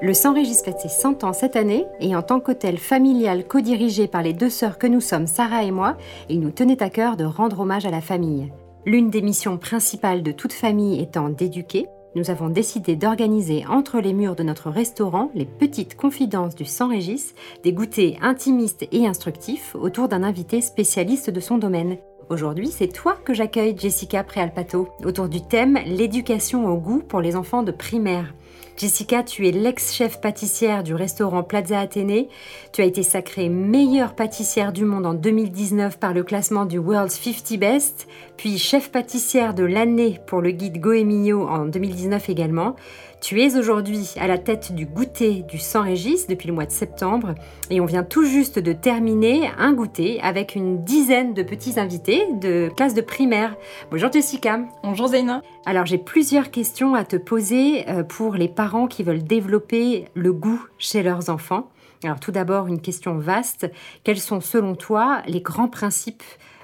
Le Sang Régis fête ses 100 ans cette année et en tant qu'hôtel familial co-dirigé par les deux sœurs que nous sommes, Sarah et moi, il nous tenait à cœur de rendre hommage à la famille. L'une des missions principales de toute famille étant d'éduquer, nous avons décidé d'organiser entre les murs de notre restaurant les petites confidences du Sang Régis, des goûters intimistes et instructifs autour d'un invité spécialiste de son domaine. Aujourd'hui, c'est toi que j'accueille, Jessica Préalpato, autour du thème L'éducation au goût pour les enfants de primaire. Jessica, tu es l'ex-chef pâtissière du restaurant Plaza Athénée. Tu as été sacrée meilleure pâtissière du monde en 2019 par le classement du World's 50 Best, puis chef pâtissière de l'année pour le guide Goemio en 2019 également. Tu es aujourd'hui à la tête du goûter du San Régis depuis le mois de septembre et on vient tout juste de terminer un goûter avec une dizaine de petits invités de classe de primaire. Bonjour Jessica. Bonjour Zaina. Alors j'ai plusieurs questions à te poser euh, pour les parents qui veulent développer le goût chez leurs enfants. Alors tout d'abord une question vaste. Quels sont selon toi les grands principes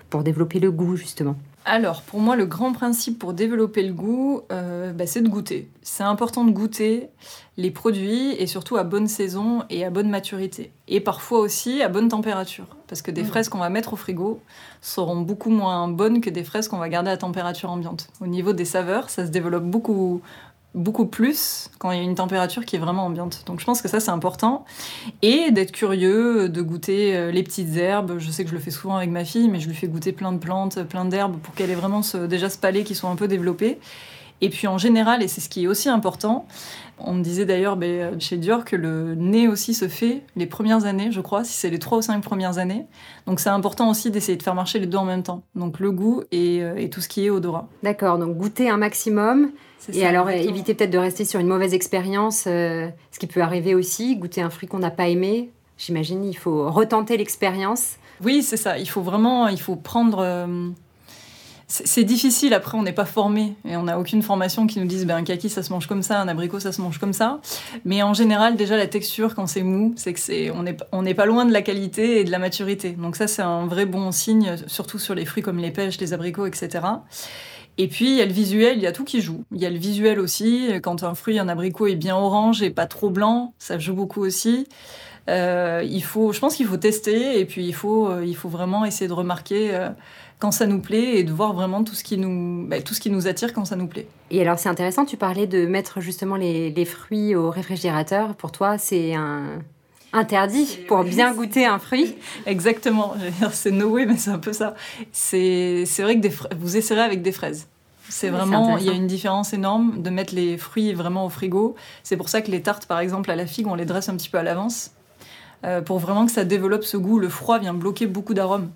pour développer le goût justement? Alors, pour moi, le grand principe pour développer le goût, euh, bah, c'est de goûter. C'est important de goûter les produits et surtout à bonne saison et à bonne maturité. Et parfois aussi à bonne température. Parce que des mmh. fraises qu'on va mettre au frigo seront beaucoup moins bonnes que des fraises qu'on va garder à température ambiante. Au niveau des saveurs, ça se développe beaucoup, beaucoup plus quand il y a une température qui est vraiment ambiante. Donc je pense que ça c'est important. Et d'être curieux, de goûter euh, les petites herbes. Je sais que je le fais souvent avec ma fille, mais je lui fais goûter plein de plantes, plein d'herbes pour qu'elle ait vraiment déjà ce palais qui soit un peu développé. Et puis en général, et c'est ce qui est aussi important, on me disait d'ailleurs ben, chez Dior que le nez aussi se fait les premières années, je crois, si c'est les trois ou cinq premières années. Donc c'est important aussi d'essayer de faire marcher les deux en même temps. Donc le goût et, euh, et tout ce qui est odorat. D'accord, donc goûter un maximum, et alors, éviter peut-être de rester sur une mauvaise expérience, euh, ce qui peut arriver aussi, goûter un fruit qu'on n'a pas aimé. J'imagine, il faut retenter l'expérience. Oui, c'est ça. Il faut vraiment, il faut prendre. Euh, c'est difficile. Après, on n'est pas formé et on n'a aucune formation qui nous dise ben, un kaki ça se mange comme ça, un abricot ça se mange comme ça. Mais en général, déjà la texture quand c'est mou, c'est que c'est on n'est pas loin de la qualité et de la maturité. Donc ça, c'est un vrai bon signe, surtout sur les fruits comme les pêches, les abricots, etc. Et puis, il y a le visuel, il y a tout qui joue. Il y a le visuel aussi. Quand un fruit, un abricot est bien orange et pas trop blanc, ça joue beaucoup aussi. Euh, il faut, je pense qu'il faut tester et puis il faut, euh, il faut vraiment essayer de remarquer euh, quand ça nous plaît et de voir vraiment tout ce qui nous, bah, tout ce qui nous attire quand ça nous plaît. Et alors c'est intéressant, tu parlais de mettre justement les, les fruits au réfrigérateur. Pour toi, c'est un interdit pour bien goûter un fruit. Exactement, c'est no way, mais c'est un peu ça. C'est vrai que des vous essayerez avec des fraises. C'est vraiment, il y a une différence énorme de mettre les fruits vraiment au frigo. C'est pour ça que les tartes, par exemple, à la figue, on les dresse un petit peu à l'avance. Euh, pour vraiment que ça développe ce goût. Le froid vient bloquer beaucoup d'arômes.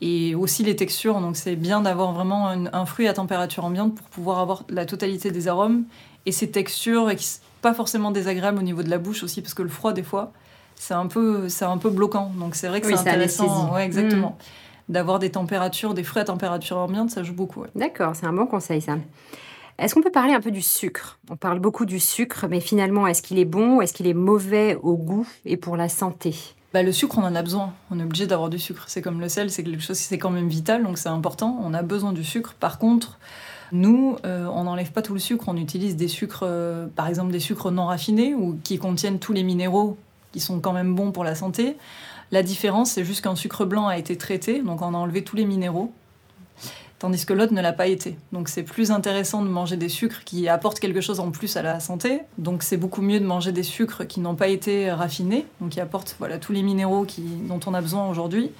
Et aussi les textures. Donc c'est bien d'avoir vraiment un, fruit à température ambiante pour pouvoir avoir la totalité des arômes. Et ces textures, et pas forcément désagréables au niveau de la bouche aussi, parce que le froid, des fois, c'est un peu c'est un peu bloquant donc c'est vrai que c'est intéressant ouais, exactement mm. d'avoir des températures des fruits à température ambiante ça joue beaucoup d'accord c'est un bon conseil ça est-ce qu'on peut parler un peu du sucre? On parle beaucoup du sucre, mais finalement, est-ce qu'il est bon ou est-ce qu'il est mauvais au goût et pour la santé? Bah, le sucre, on en a besoin. On est obligé d'avoir du sucre. C'est comme le sel, c'est quelque chose qui c'est quand même vital, donc c'est important. On a besoin du sucre. Par contre, nous, euh, on n'enlève pas tout le sucre. On utilise des sucres, euh, par exemple des sucres non raffinés ou qui contiennent tous les minéraux qui sont quand même bons pour la santé. La différence, c'est juste qu'un sucre blanc a été traité, donc on a enlevé tous les minéraux tandis que l'autre ne l'a pas été. Donc c'est plus intéressant de manger des sucres qui apportent quelque chose en plus à la santé. Donc c'est beaucoup mieux de manger des sucres qui n'ont pas été raffinés, donc qui apportent voilà, tous les minéraux qui, dont on a besoin aujourd'hui.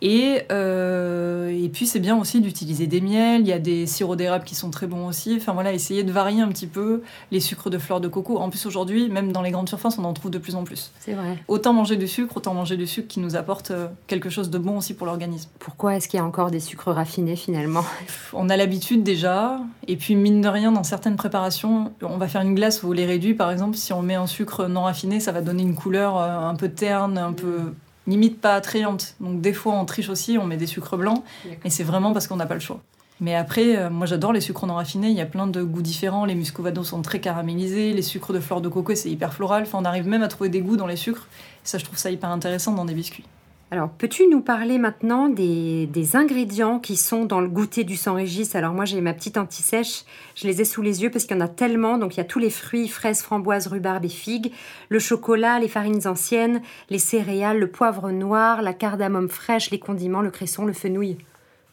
Et, euh, et puis c'est bien aussi d'utiliser des miels, il y a des sirops d'érable qui sont très bons aussi. Enfin voilà, essayer de varier un petit peu les sucres de fleurs de coco. En plus aujourd'hui, même dans les grandes surfaces, on en trouve de plus en plus. C'est vrai. Autant manger du sucre, autant manger du sucre qui nous apporte euh, quelque chose de bon aussi pour l'organisme. Pourquoi est-ce qu'il y a encore des sucres raffinés finalement? on a l'habitude déjà, et puis mine de rien, dans certaines préparations, on va faire une glace au lait réduit, par exemple, si on met un sucre non raffiné, ça va donner une couleur euh, un peu terne, un peu limite pas attrayante. Donc des fois, on triche aussi, on met des sucres blancs, et c'est vraiment parce qu'on n'a pas le choix. Mais après, euh, moi j'adore les sucres non raffinés, il y a plein de goûts différents, les muscovados sont très caramélisés, les sucres de fleurs de coco c'est hyper floral, enfin on arrive même à trouver des goûts dans les sucres, ça je trouve ça hyper intéressant dans des biscuits. Alors, peux-tu nous parler maintenant des, ingrédients qui sont dans le goûter du Sang-Régis Alors, moi, j'ai ma petite anti-sèche, je les ai sous les yeux parce qu'il y en a tellement. Donc, il y a tous les fruits, fraises, framboises, rhubarbe et figues, le chocolat, les farines anciennes, les céréales, le poivre noir, la cardamome fraîche, les condiments, le cresson, le fenouil.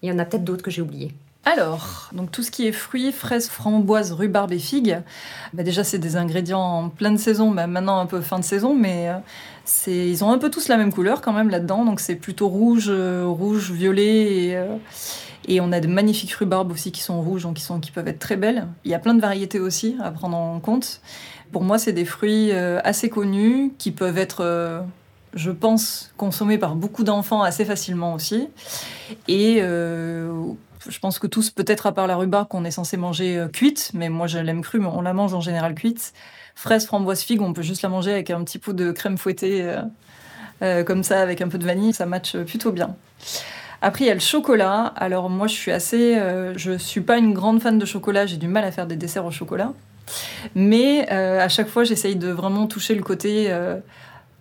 Il y en a peut-être d'autres que j'ai oubliés. Alors, donc tout ce qui est fruits, fraises, framboises, rhubarbe et figues, bah déjà c'est des ingrédients en pleine saison, bah maintenant un peu fin de saison, mais euh, ils ont un peu tous la même couleur quand même là-dedans, donc c'est plutôt rouge, euh, rouge, violet, et, euh, et, on a de magnifiques rhubarbes aussi qui sont rouges, donc qui, peuvent être très belles. Il y a plein de variétés aussi à prendre en compte. Pour moi, c'est des fruits assez connus qui peuvent être je pense, consommés par beaucoup d'enfants assez facilement aussi. Je pense que tous, peut-être à part la rhubarbe qu'on est censé manger euh, cuite, mais moi je l'aime crue, mais on la mange en général cuite. Fraise, framboise, figue, on peut juste la manger avec un petit pot de crème fouettée, euh, euh, comme ça, avec un peu de vanille, ça matche plutôt bien. Après, il y a le chocolat. Alors moi, je suis assez, je suis pas une grande fan de chocolat. J'ai du mal à faire des desserts au chocolat, mais à chaque fois, j'essaye de vraiment toucher le côté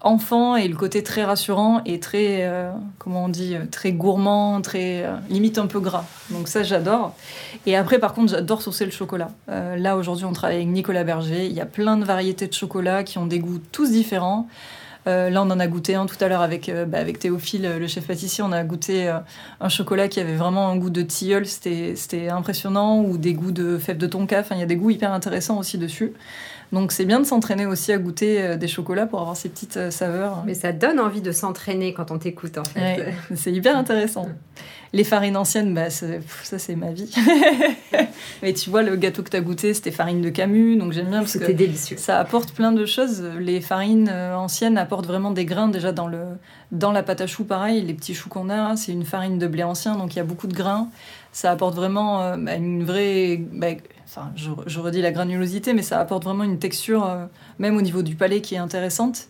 enfant et le côté très rassurant et très, euh, comment on dit, euh, très gourmand, très euh, limite un peu gras. Donc ça, j'adore. Et après, par contre, j'adore saucer le chocolat. là, aujourd'hui, on travaille avec Nicolas Berger. Il y a plein de variétés de chocolat qui ont des goûts tous différents. Là, on en a goûté un tout à l'heure avec, bah, avec Théophile, le chef pâtissier. On a goûté un chocolat qui avait vraiment un goût de tilleul. C'était impressionnant. Ou des goûts de fèves de tonka. Enfin, il y a des goûts hyper intéressants aussi dessus. Donc c'est bien de s'entraîner aussi à goûter euh, des chocolats pour avoir ces petites euh, saveurs. Mais ça donne envie de s'entraîner quand on t'écoute en fait. c'est hyper intéressant. Les farines anciennes, bah, ça c'est ma vie. Mais tu vois, le gâteau que tu as goûté, c'était farine de Camus, donc j'aime bien parce que délicieux. ça apporte plein de choses. Les farines euh, anciennes apportent vraiment des grains déjà dans, le, dans la pâte à choux, pareil. Les petits choux qu'on a, c'est une farine de blé ancien, donc il y a beaucoup de grains. Ça apporte vraiment bah, une vraie... Bah, enfin, je, redis la granulosité, mais ça apporte vraiment une texture, euh, même au niveau du palais, qui est intéressante.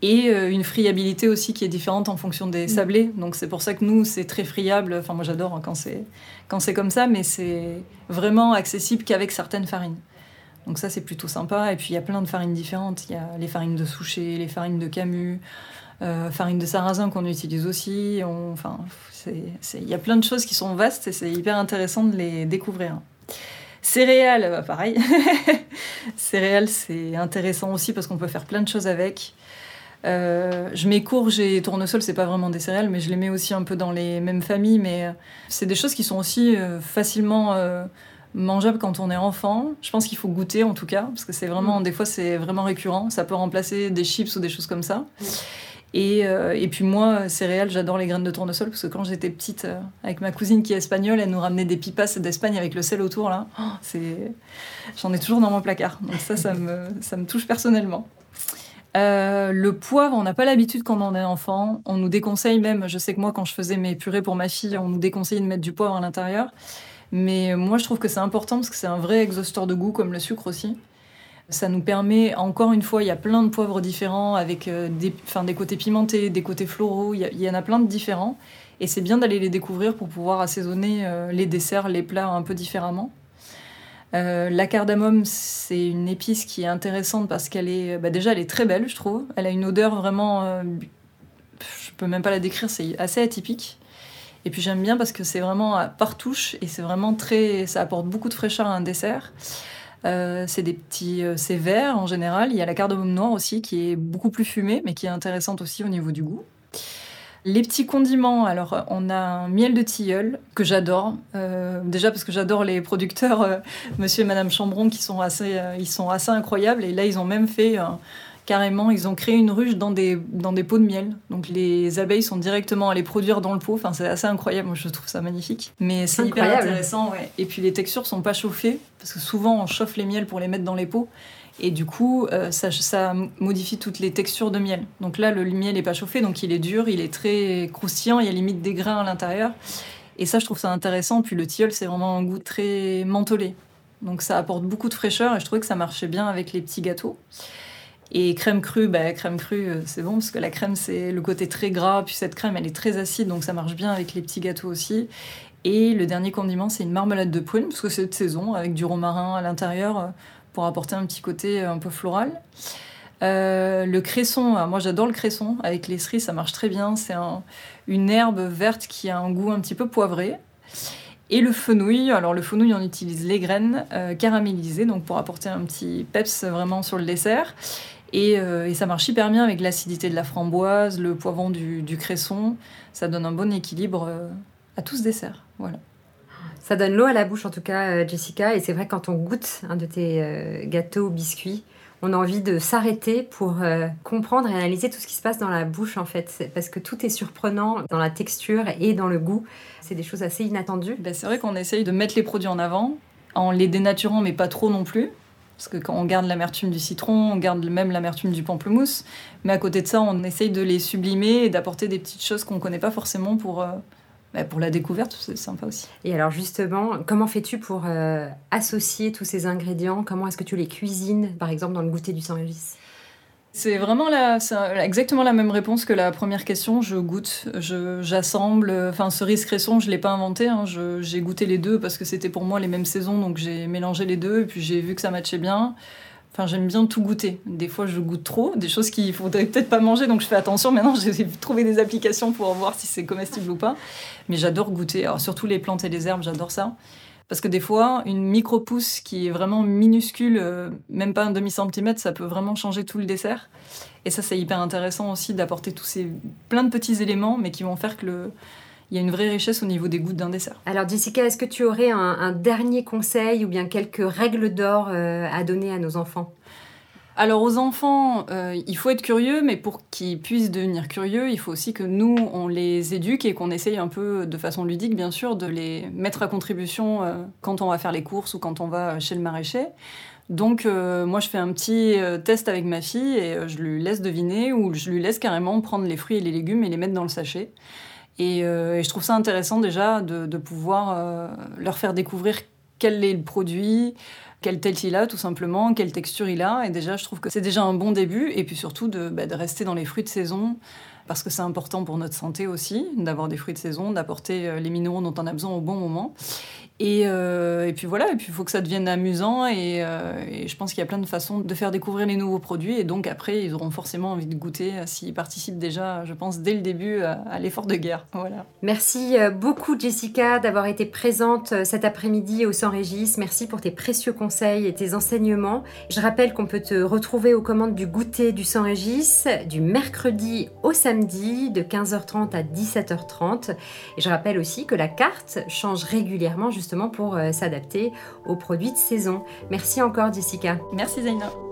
Et euh, une friabilité aussi qui est différente en fonction des mm. sablés. Donc c'est pour ça que nous, c'est très friable. Enfin, moi j'adore hein, quand c'est quand c'est comme ça, mais c'est vraiment accessible qu'avec certaines farines. Donc ça, c'est plutôt sympa. Et puis il y a plein de farines différentes. Il y a les farines de Souchet, les farines de Camus, euh, farine de sarrasin qu'on utilise aussi. enfin, il y a plein de choses qui sont vastes et c'est hyper intéressant de les découvrir. Céréales, bah, pareil. Céréales, c'est intéressant aussi parce qu'on peut faire plein de choses avec. Euh, je mets courge et tournesol, c'est pas vraiment des céréales, mais je les mets aussi un peu dans les mêmes familles. Mais euh, c'est des choses qui sont aussi euh, facilement mangeables quand on est enfant. Je pense qu'il faut goûter en tout cas, parce que c'est vraiment, mm. des fois, c'est vraiment récurrent. Ça peut remplacer des chips ou des choses comme ça. Mm. Et, et, puis moi, céréales, j'adore les graines de tournesol parce que quand j'étais petite, avec ma cousine qui est espagnole, elle nous ramenait des pipas d'Espagne avec le sel autour là. Oh, c'est, j'en ai toujours dans mon placard. Donc ça, ça me, ça me touche personnellement. Euh, le poivre, on n'a pas l'habitude quand on est enfant. On nous déconseille même. Je sais que moi, quand je faisais mes purées pour ma fille, on nous déconseillait de mettre du poivre à l'intérieur. Mais moi, je trouve que c'est important parce que c'est un vrai exhausteur de goût, comme le sucre aussi. Ça nous permet, encore une fois, il y a plein de poivres différents avec euh, des, des côtés pimentés, des côtés floraux, il y, en a plein de différents. Et c'est bien d'aller les découvrir pour pouvoir assaisonner euh, les desserts, les plats un peu différemment. Euh, la cardamome, c'est une épice qui est intéressante parce qu'elle est, bah déjà, elle est très belle, je trouve. Elle a une odeur vraiment, je peux même pas la décrire, c'est assez atypique. Et puis j'aime bien parce que c'est vraiment par touche et c'est vraiment très, ça apporte beaucoup de fraîcheur à un dessert. Euh, c'est des petits, euh, c'est vert en général. Il y a la cardamome noire aussi qui est beaucoup plus fumée, mais qui est intéressante aussi au niveau du goût. Les petits condiments, alors on a un miel de tilleul que j'adore. Euh, déjà parce que j'adore les producteurs, Monsieur et Madame Chambron, qui sont assez, ils sont assez incroyables. Et là, ils ont même fait carrément, ils ont créé une ruche dans des, dans des pots de miel. Donc les abeilles sont directement allées produire dans le pot. Enfin, c'est assez incroyable, moi je trouve ça magnifique. Mais c'est hyper intéressant, ouais. Et puis les textures sont pas chauffées, parce que souvent on chauffe les miels pour les mettre dans les pots. Et du coup, euh, ça, ça, modifie toutes les textures de miel. Donc là, le miel n'est pas chauffé, donc il est dur, il est très croustillant, il y a limite des grains à l'intérieur. Et ça, je trouve ça intéressant. Puis le tilleul, c'est vraiment un goût très mentholé. Donc ça apporte beaucoup de fraîcheur et je trouvais que ça marchait bien avec les petits gâteaux. Et crème crue, bah, crème crue, euh, c'est bon parce que la crème, c'est le côté très gras, puis cette crème, elle est très acide, donc ça marche bien avec les petits gâteaux aussi. Et le dernier condiment, c'est une marmelade de prune, parce que c'est de saison, avec du romarin à l'intérieur, euh, pour apporter un petit côté euh, un peu floral. le cresson, moi j'adore le cresson, avec les cerises ça marche très bien, c'est une herbe verte qui a un goût un petit peu poivré. Et le fenouil, alors le fenouil on utilise les graines caramélisées, donc pour apporter un petit peps vraiment sur le dessert. Euh, et, ça marche hyper bien avec l'acidité de la framboise, le poivron du, cresson. Ça donne un bon équilibre euh, à tout ce dessert. Voilà. Ça donne l'eau à la bouche en tout cas, euh, Jessica. Et c'est vrai quand on goûte un de tes gâteaux ou biscuits, on a envie de s'arrêter pour comprendre et analyser tout ce qui se passe dans la bouche en fait. Parce que tout est surprenant dans la texture et dans le goût. C'est des choses assez inattendues. Ben, c'est vrai qu'on essaye de mettre les produits en avant en les dénaturant mais pas trop non plus. Parce que quand on garde l'amertume du citron, on garde même l'amertume du pamplemousse. Mais à côté de ça, on essaye de les sublimer et d'apporter des petites choses qu'on ne connaît pas forcément pour, euh, bah, pour la découverte. C'est sympa aussi. Et alors justement, comment fais-tu pour euh, associer tous ces ingrédients? Comment est-ce que tu les cuisines, par exemple, dans le goûter du Saint-Régis c'est vraiment la, exactement la même réponse que la première question. Je goûte, j'assemble. Enfin, cerise cresson, je l'ai pas inventé. Hein. J'ai goûté les deux parce que c'était pour moi les mêmes saisons, donc j'ai mélangé les deux et puis j'ai vu que ça matchait bien. Enfin, j'aime bien tout goûter. Des fois, je goûte trop, des choses qu'il faudrait peut-être pas manger, donc je fais attention. Maintenant, j'ai trouvé des applications pour voir si c'est comestible ou pas. Mais j'adore goûter. Alors, surtout les plantes et les herbes, j'adore ça. Parce que des fois, une micro-pousse qui est vraiment minuscule, euh, même pas un demi-centimètre, ça peut vraiment changer tout le dessert. Et ça, c'est hyper intéressant aussi d'apporter tous ces plein de petits éléments, mais qui vont faire que le, il y a une vraie richesse au niveau des goûts d'un dessert. Alors Jessica, est-ce que tu aurais un, dernier conseil ou bien quelques règles d'or euh, à donner à nos enfants? Alors aux enfants, euh, il faut être curieux, mais pour qu'ils puissent devenir curieux, il faut aussi que nous, on les éduque et qu'on essaye un peu, de façon ludique bien sûr, de les mettre à contribution euh, quand on va faire les courses ou quand on va chez le maraîcher. Donc euh, moi je fais un petit test avec ma fille et je lui laisse deviner ou je lui laisse carrément prendre les fruits et les légumes et les mettre dans le sachet. Et, je trouve ça intéressant déjà de, de pouvoir leur faire découvrir quel est le produit, quelle tête il a tout simplement, quelle texture il a. Et déjà, je trouve que c'est déjà un bon début. Et puis surtout de, bah, de rester dans les fruits de saison, parce que c'est important pour notre santé aussi, d'avoir des fruits de saison, d'apporter euh, les minéraux dont on a besoin au bon moment. Euh, et, puis voilà, et puis il faut que ça devienne amusant euh, et, je pense qu'il y a plein de façons de faire découvrir les nouveaux produits et donc après ils auront forcément envie de goûter euh, s'ils participent déjà, je pense, dès le début à, l'effort de guerre. Voilà. Merci beaucoup Jessica d'avoir été présente cet après-midi au Sans Régis. Merci pour tes précieux conseils et tes enseignements. Je rappelle qu'on peut te retrouver aux commandes du goûter du Sans Régis du mercredi au samedi de 15h30 à 17h30. Et je rappelle aussi que la carte change régulièrement justement pour euh, s'adapter aux produits de saison. Merci encore Jessica. Merci Zaina.